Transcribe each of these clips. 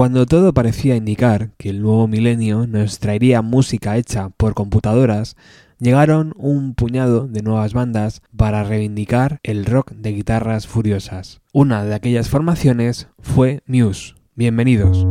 Cuando todo parecía indicar que el nuevo milenio nos traería música hecha por computadoras, llegaron un puñado de nuevas bandas para reivindicar el rock de guitarras furiosas. Una de aquellas formaciones fue Muse. Bienvenidos.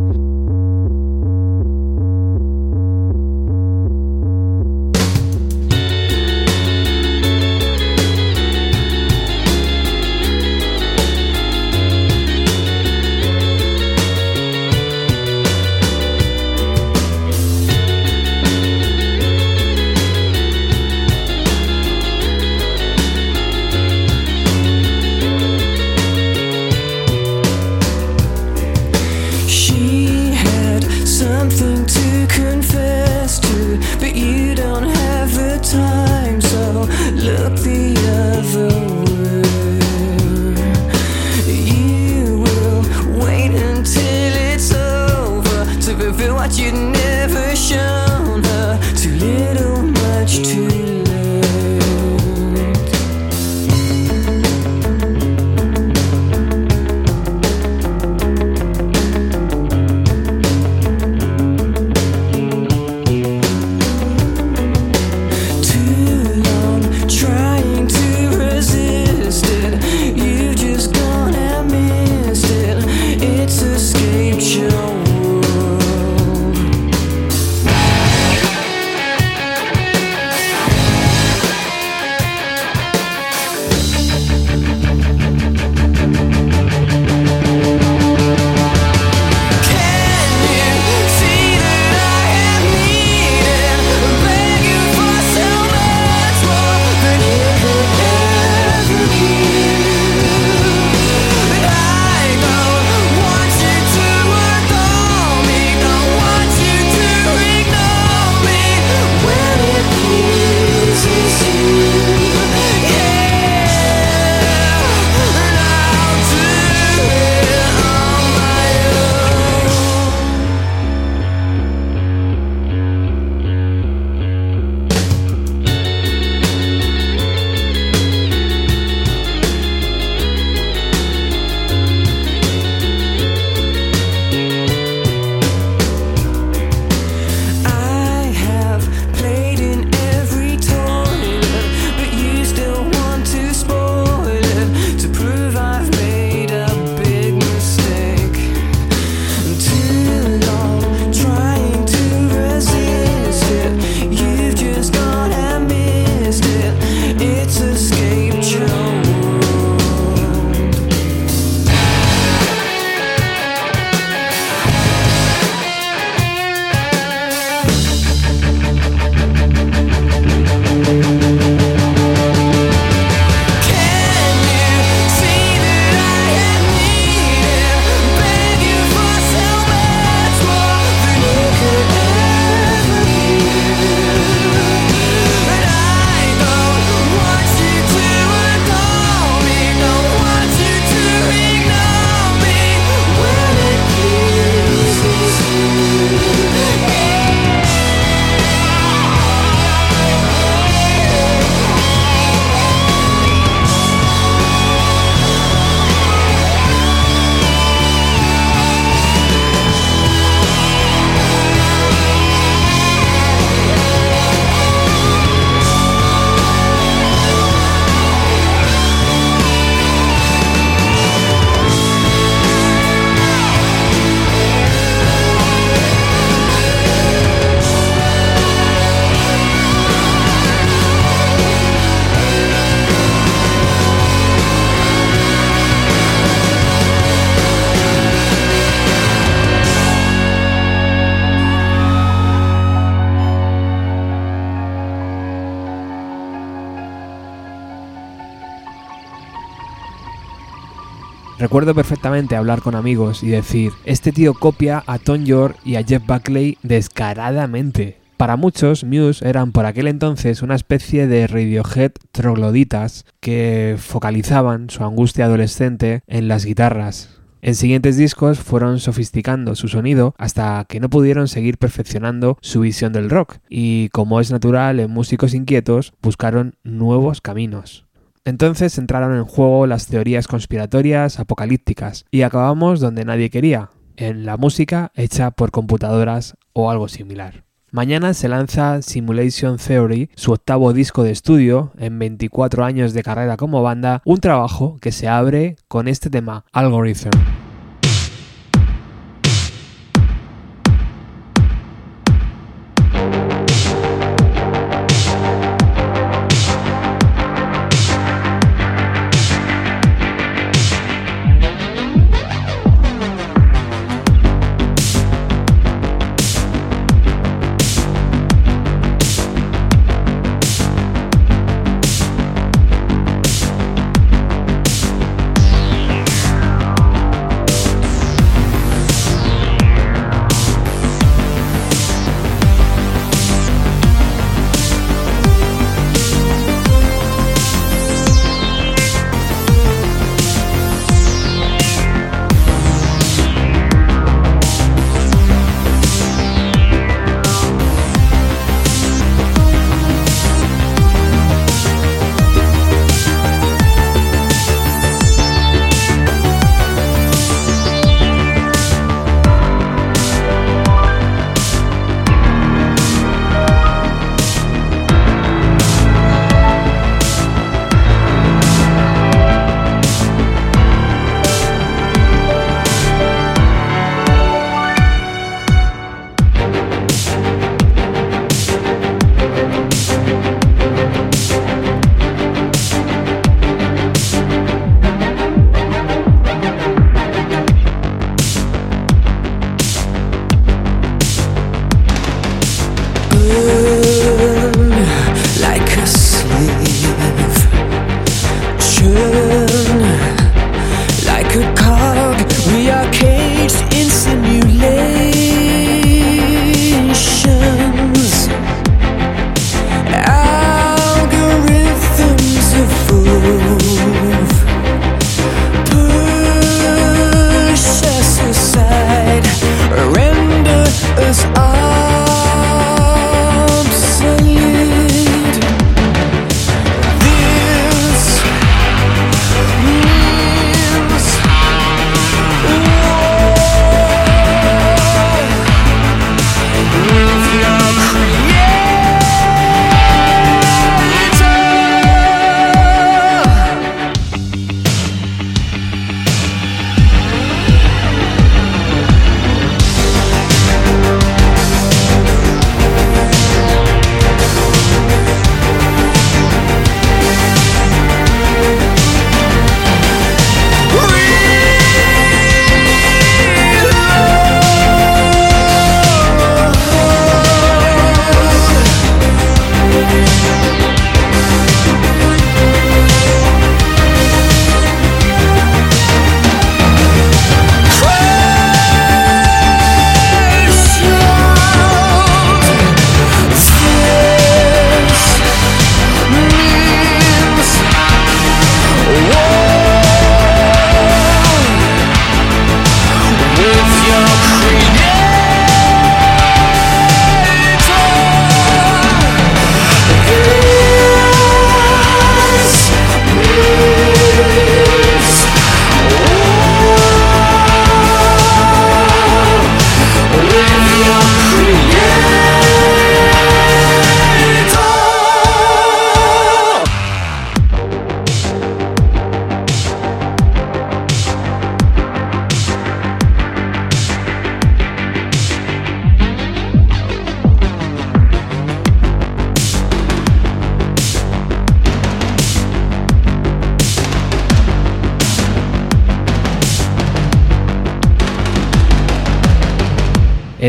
Recuerdo perfectamente hablar con amigos y decir, este tío copia a Tom York y a Jeff Buckley descaradamente. Para muchos, Muse eran por aquel entonces una especie de Radiohead trogloditas que focalizaban su angustia adolescente en las guitarras. En siguientes discos fueron sofisticando su sonido hasta que no pudieron seguir perfeccionando su visión del rock y, como es natural en músicos inquietos, buscaron nuevos caminos. Entonces entraron en juego las teorías conspiratorias apocalípticas y acabamos donde nadie quería, en la música hecha por computadoras o algo similar. Mañana se lanza Simulation Theory, su octavo disco de estudio, en 24 años de carrera como banda, un trabajo que se abre con este tema, Algorithm.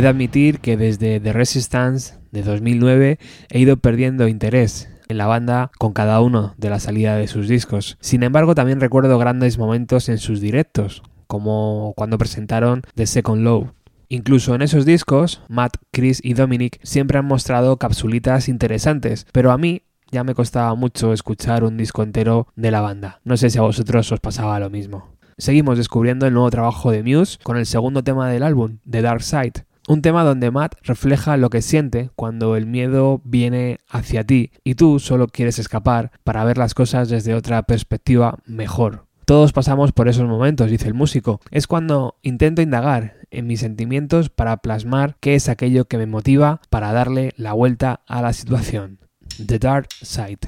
He de admitir que desde The Resistance de 2009 he ido perdiendo interés en la banda con cada uno de la salida de sus discos. Sin embargo, también recuerdo grandes momentos en sus directos, como cuando presentaron The Second Low. Incluso en esos discos, Matt, Chris y Dominic siempre han mostrado capsulitas interesantes, pero a mí ya me costaba mucho escuchar un disco entero de la banda. No sé si a vosotros os pasaba lo mismo. Seguimos descubriendo el nuevo trabajo de Muse con el segundo tema del álbum, The Dark Side, un tema donde Matt refleja lo que siente cuando el miedo viene hacia ti y tú solo quieres escapar para ver las cosas desde otra perspectiva mejor. Todos pasamos por esos momentos, dice el músico. Es cuando intento indagar en mis sentimientos para plasmar qué es aquello que me motiva para darle la vuelta a la situación. The Dark Side.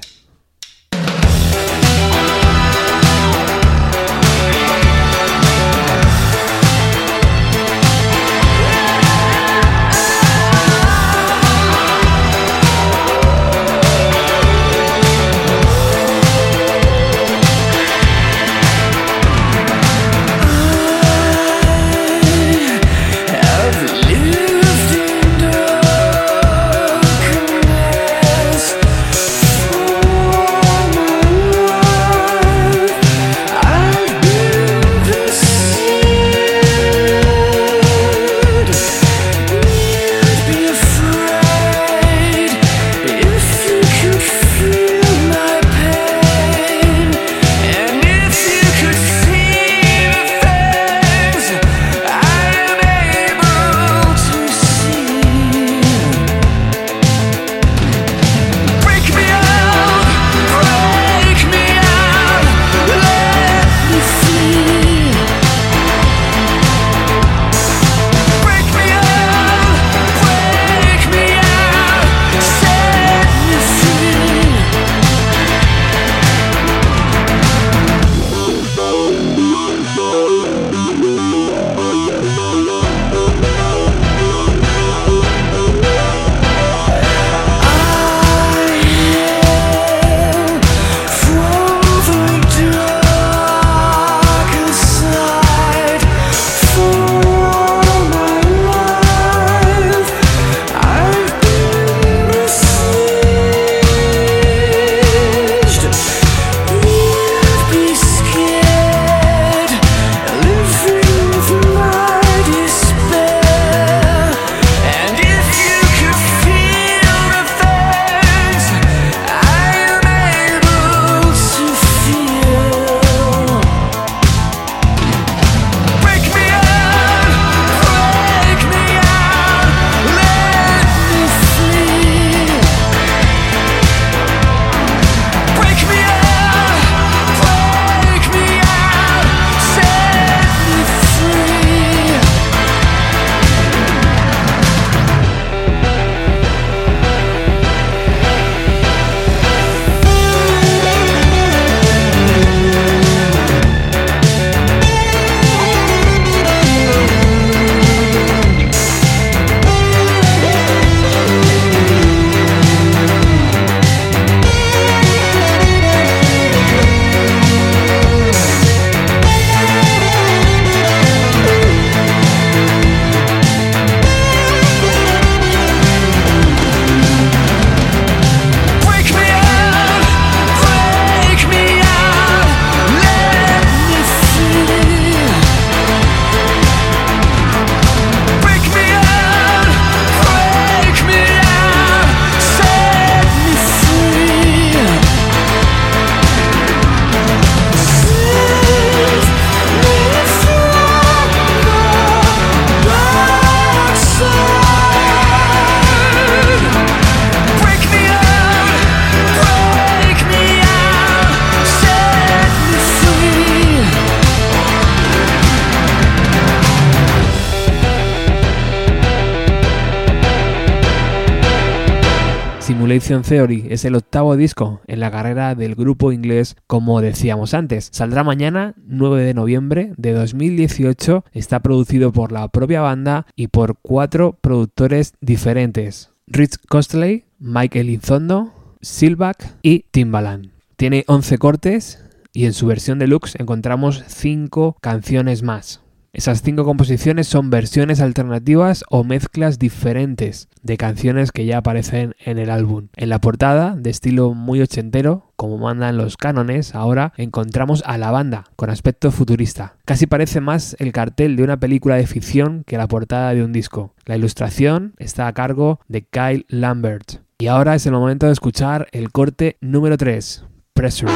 Theory es el octavo disco en la carrera del grupo inglés, como decíamos antes. Saldrá mañana, 9 de noviembre de 2018. Está producido por la propia banda y por cuatro productores diferentes: Rich Costley, Michael Inzondo, Silvac y Timbaland. Tiene 11 cortes y en su versión deluxe encontramos 5 canciones más. Esas cinco composiciones son versiones alternativas o mezclas diferentes de canciones que ya aparecen en el álbum. En la portada, de estilo muy ochentero, como mandan los cánones, ahora encontramos a la banda con aspecto futurista. Casi parece más el cartel de una película de ficción que la portada de un disco. La ilustración está a cargo de Kyle Lambert. Y ahora es el momento de escuchar el corte número 3, Pressure.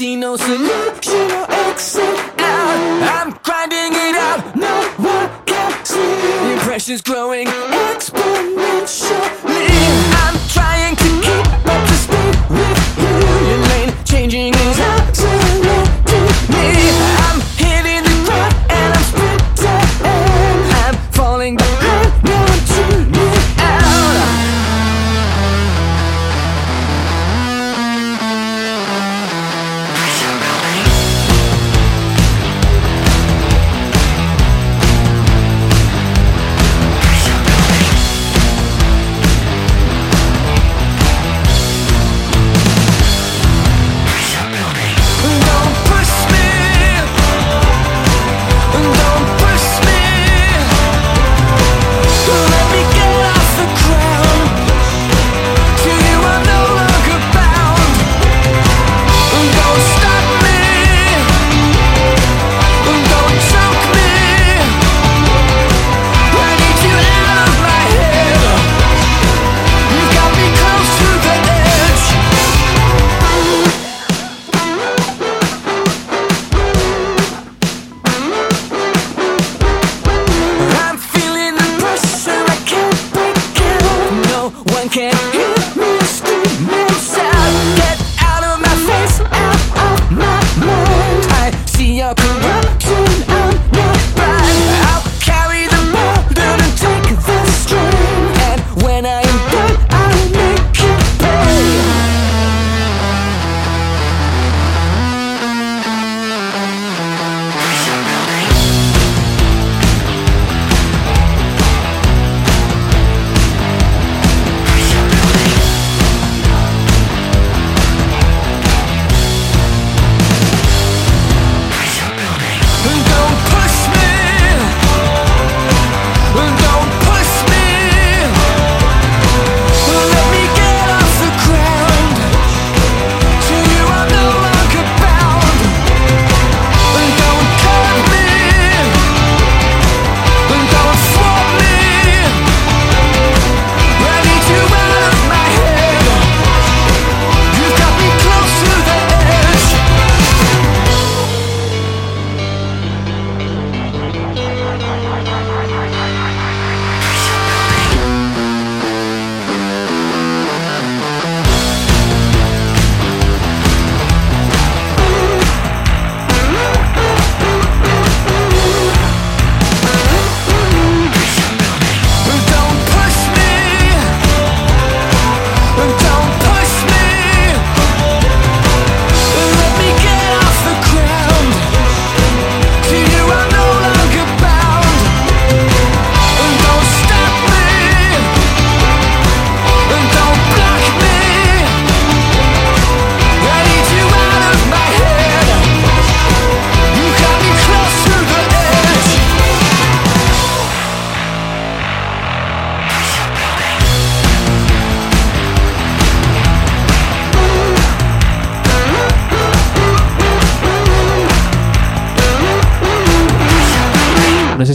see no solution or exit out. I'm grinding it out, no one can see. The impression's growing exponential.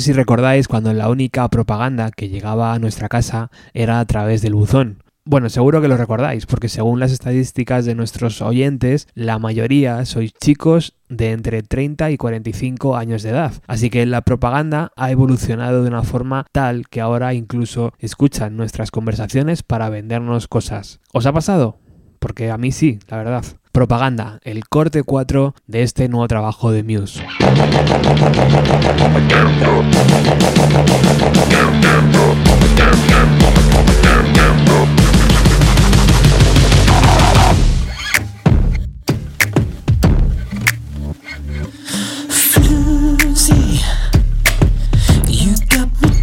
si recordáis cuando la única propaganda que llegaba a nuestra casa era a través del buzón. Bueno, seguro que lo recordáis, porque según las estadísticas de nuestros oyentes, la mayoría sois chicos de entre 30 y 45 años de edad. Así que la propaganda ha evolucionado de una forma tal que ahora incluso escuchan nuestras conversaciones para vendernos cosas. ¿Os ha pasado? Porque a mí sí, la verdad. Propaganda, el corte 4 de este nuevo trabajo de Muse.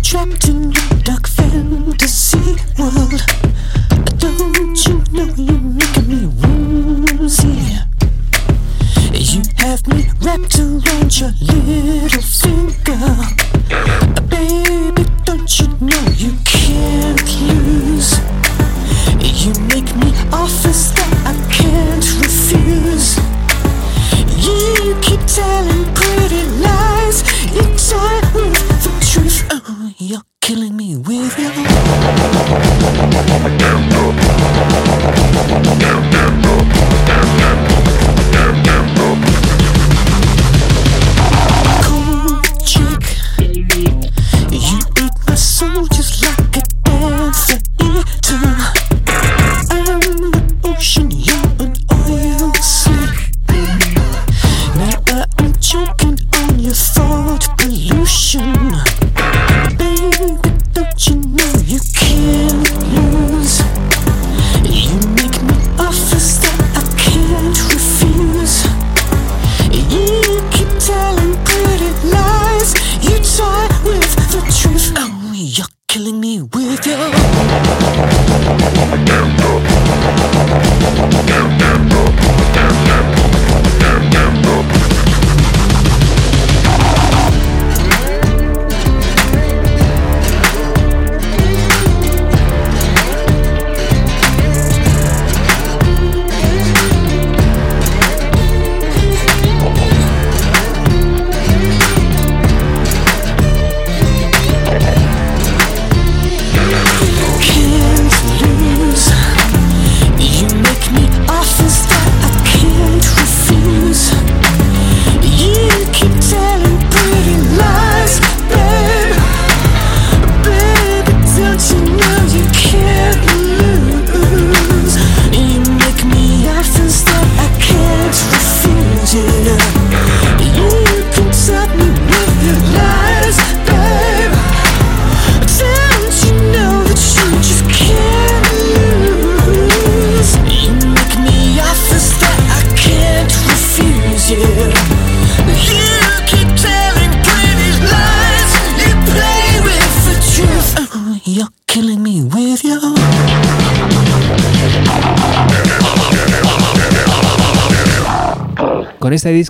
trapped in your dark fantasy world. Don't you know you? you have me wrapped around your little finger. Baby, don't you know you can't lose? You make me offers that I can't refuse. Yeah, You keep telling pretty lies It's time with the truth. Oh, you're killing me with your.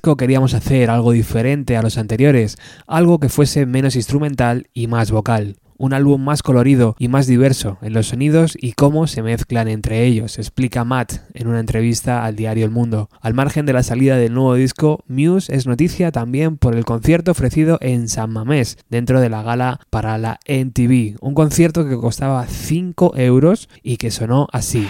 Queríamos hacer algo diferente a los anteriores, algo que fuese menos instrumental y más vocal. Un álbum más colorido y más diverso en los sonidos y cómo se mezclan entre ellos, explica Matt en una entrevista al diario El Mundo. Al margen de la salida del nuevo disco, Muse es noticia también por el concierto ofrecido en San Mamés, dentro de la gala para la MTV, un concierto que costaba 5 euros y que sonó así.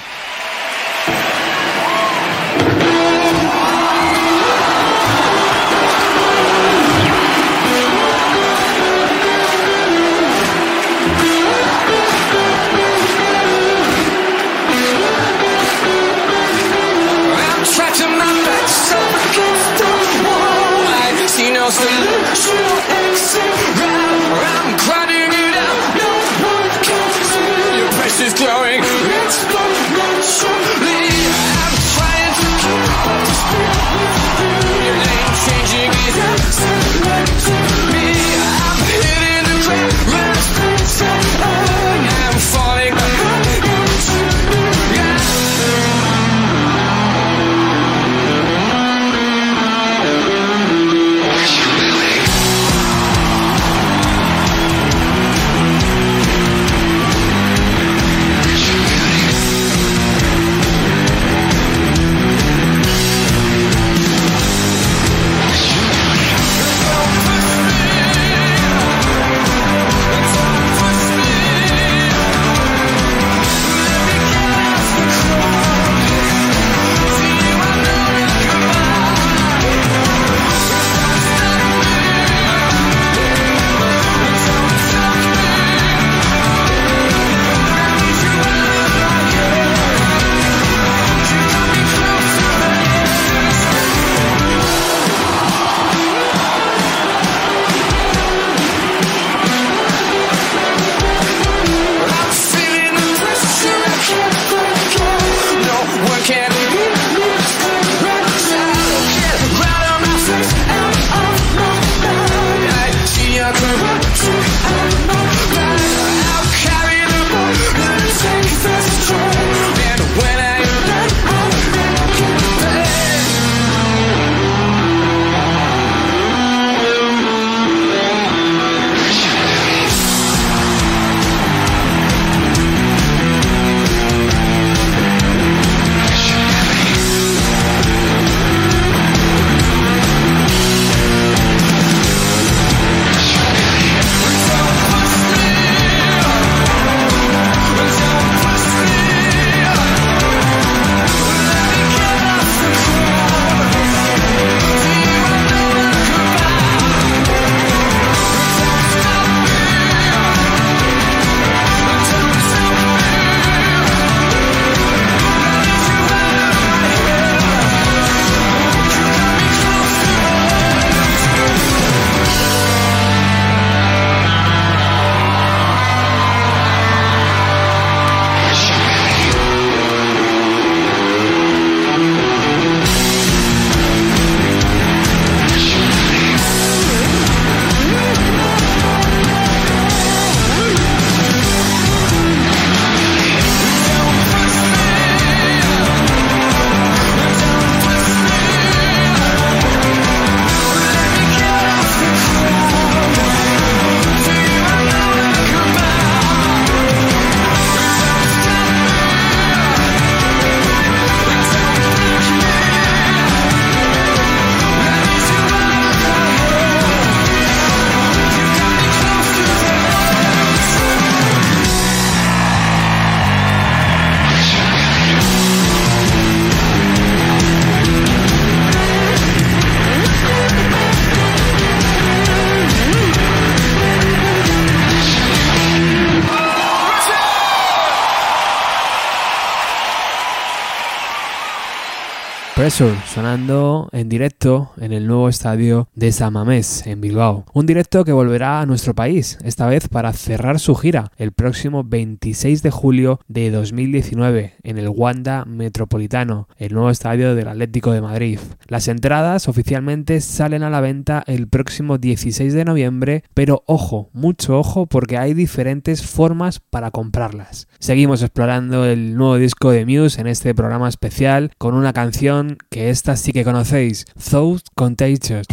Pressure sonando en directo en el nuevo estadio de San Mamés en Bilbao. Un directo que volverá a nuestro país, esta vez para cerrar su gira el próximo 26 de julio de 2019 en el Wanda Metropolitano, el nuevo estadio del Atlético de Madrid. Las entradas oficialmente salen a la venta el próximo 16 de noviembre, pero ojo, mucho ojo porque hay diferentes formas para comprarlas. Seguimos explorando el nuevo disco de Muse en este programa especial con una canción que esta sí que conocéis, Thought Contagious.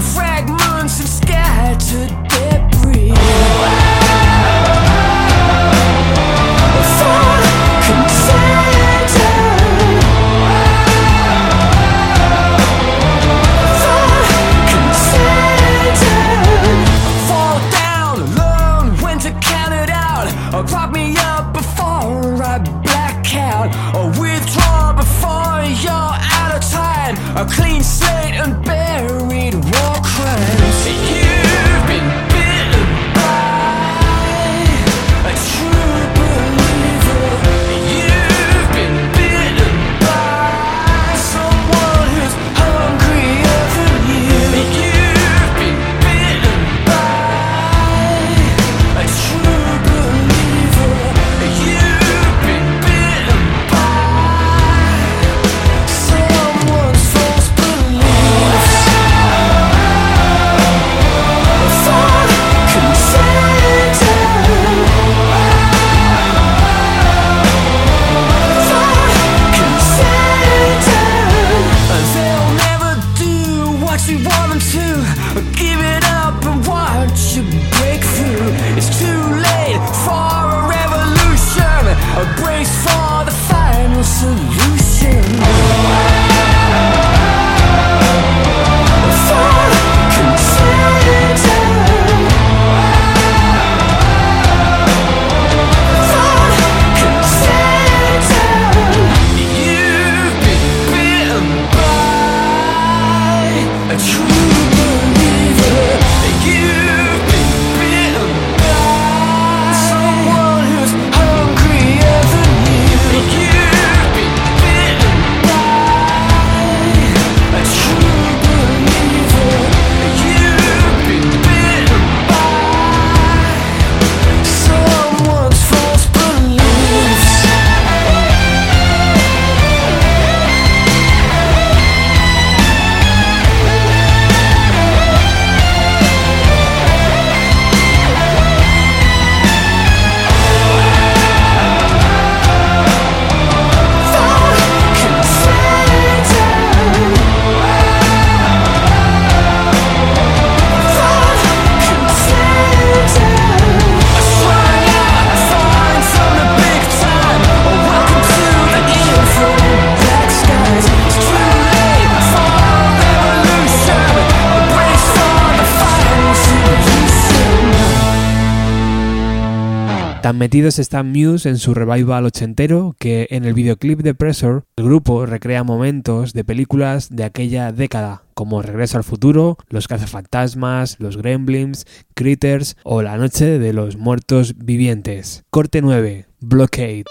a friend. Metidos están Muse en su revival ochentero que en el videoclip de Pressure el grupo recrea momentos de películas de aquella década, como Regreso al futuro, Los cazafantasmas, Los gremlins, Critters o La noche de los muertos vivientes. Corte 9, Blockade.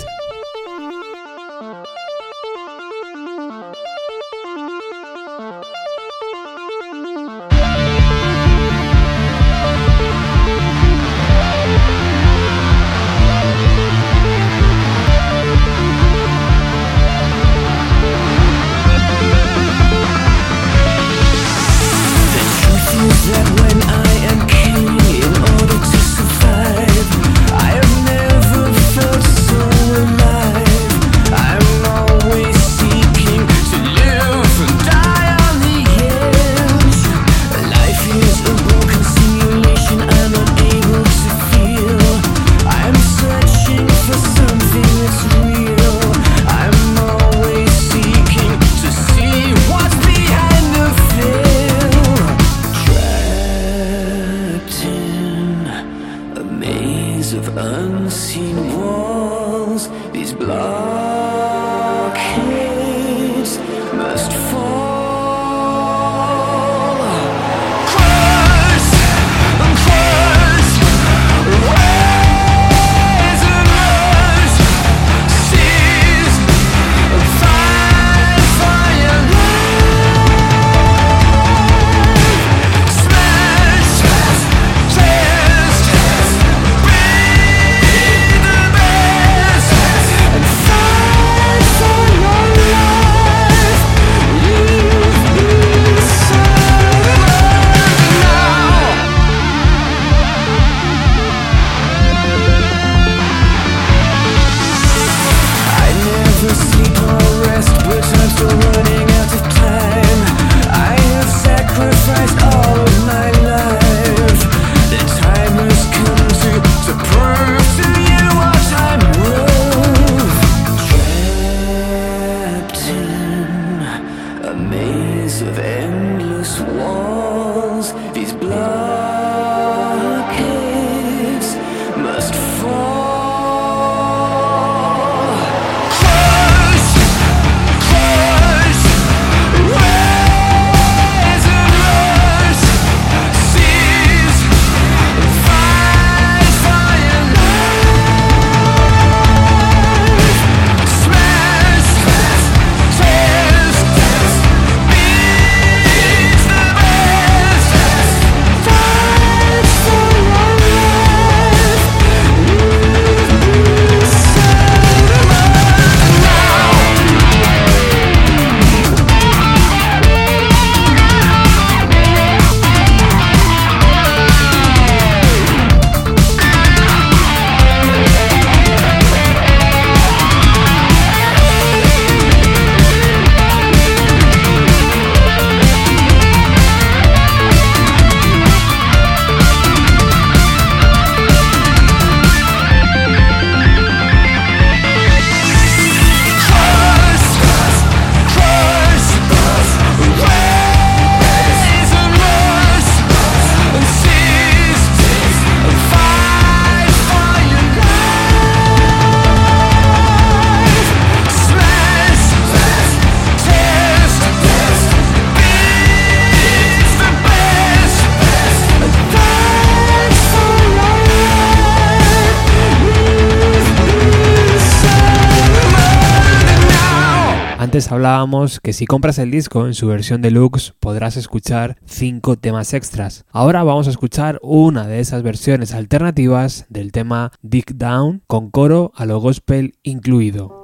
hablábamos que si compras el disco en su versión deluxe podrás escuchar 5 temas extras. Ahora vamos a escuchar una de esas versiones alternativas del tema Dig Down con coro a lo gospel incluido.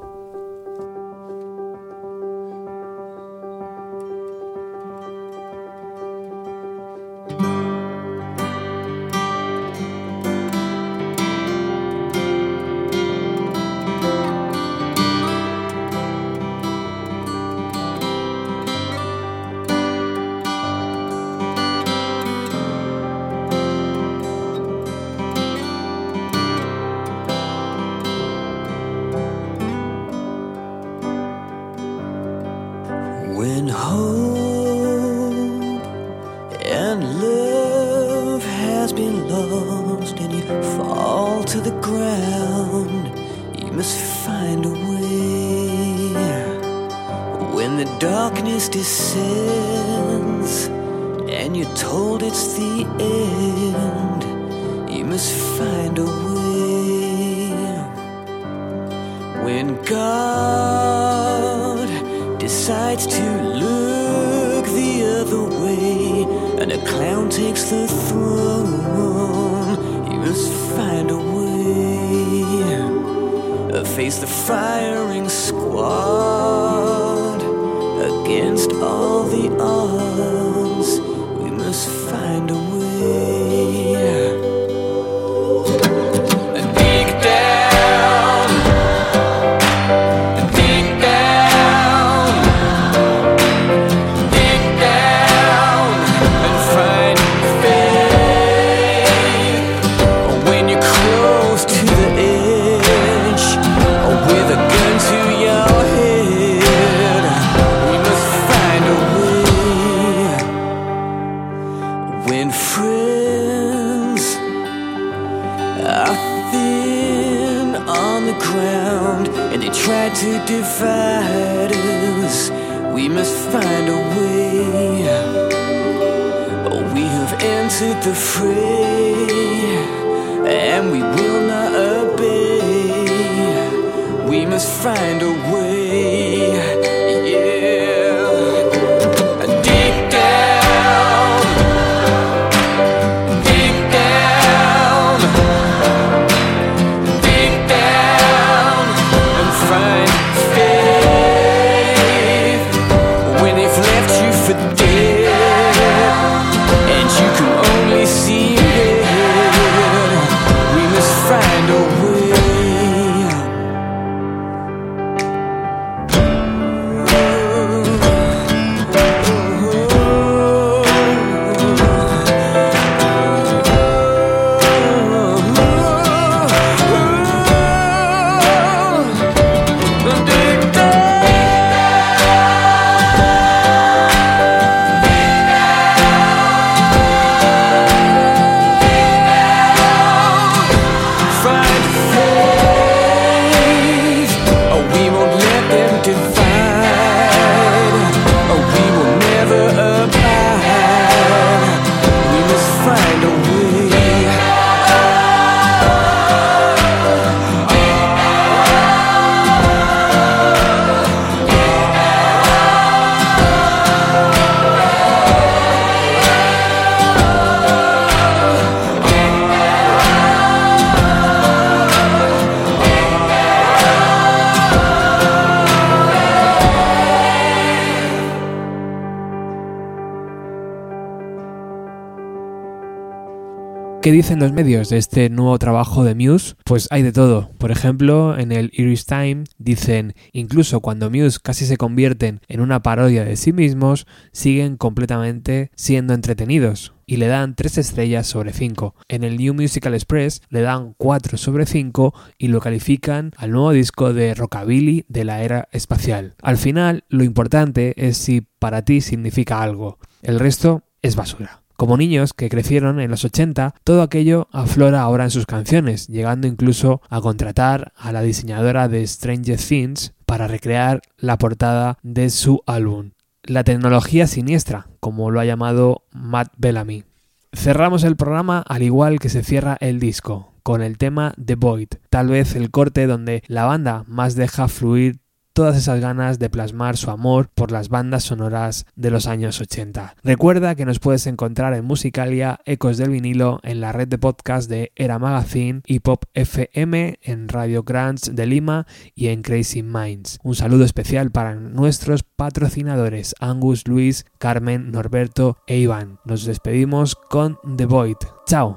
¿Qué dicen los medios de este nuevo trabajo de Muse? Pues hay de todo. Por ejemplo, en el Iris Time dicen, incluso cuando Muse casi se convierten en una parodia de sí mismos, siguen completamente siendo entretenidos. Y le dan 3 estrellas sobre 5. En el New Musical Express le dan 4 sobre 5 y lo califican al nuevo disco de rockabilly de la era espacial. Al final, lo importante es si para ti significa algo. El resto es basura. Como niños que crecieron en los 80, todo aquello aflora ahora en sus canciones, llegando incluso a contratar a la diseñadora de Stranger Things para recrear la portada de su álbum. La tecnología siniestra, como lo ha llamado Matt Bellamy. Cerramos el programa al igual que se cierra el disco, con el tema The Void, tal vez el corte donde la banda más deja fluir todas esas ganas de plasmar su amor por las bandas sonoras de los años 80. Recuerda que nos puedes encontrar en Musicalia, Ecos del Vinilo, en la red de podcast de Era Magazine y Pop FM, en Radio Grants de Lima y en Crazy Minds. Un saludo especial para nuestros patrocinadores Angus, Luis, Carmen, Norberto e Iván. Nos despedimos con The Void. ¡Chao!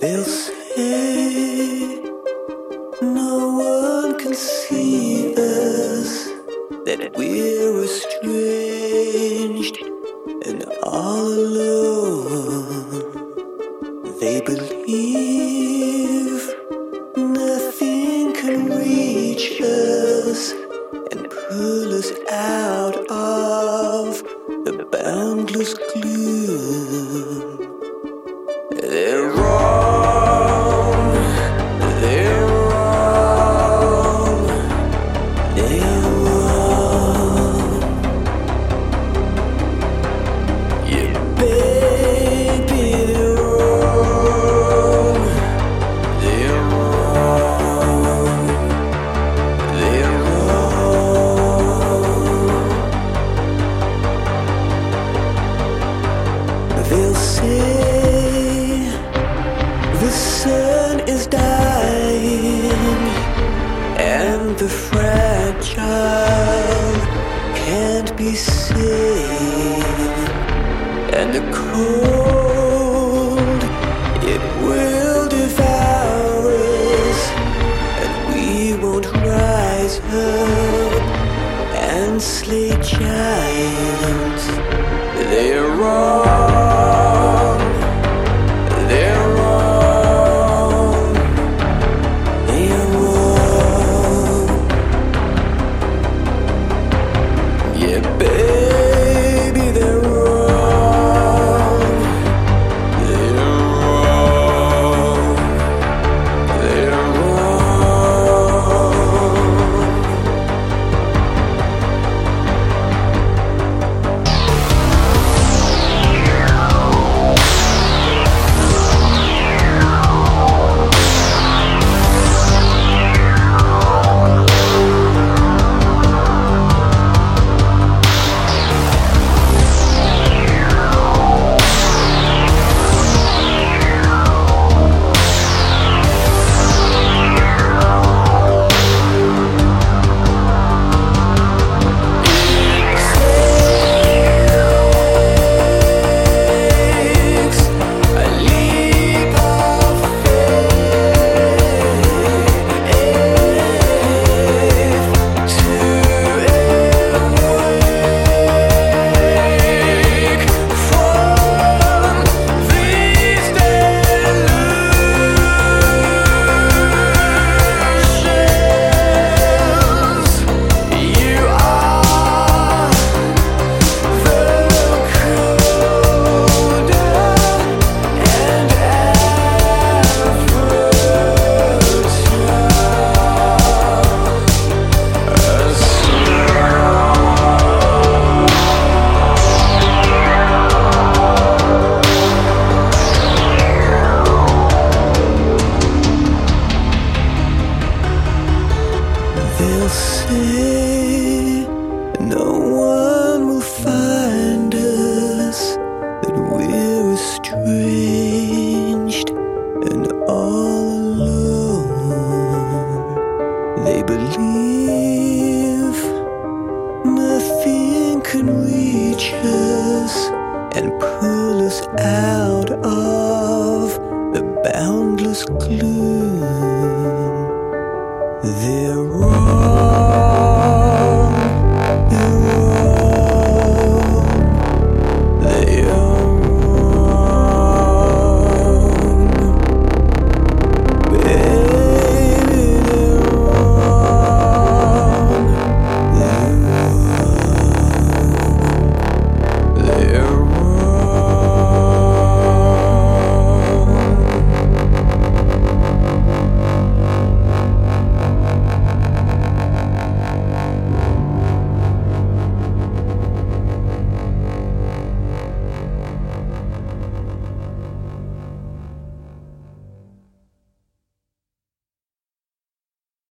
They'll say no one can see us, that we're estranged and all alone. They believe nothing can reach us and pull us out of the boundless gloom.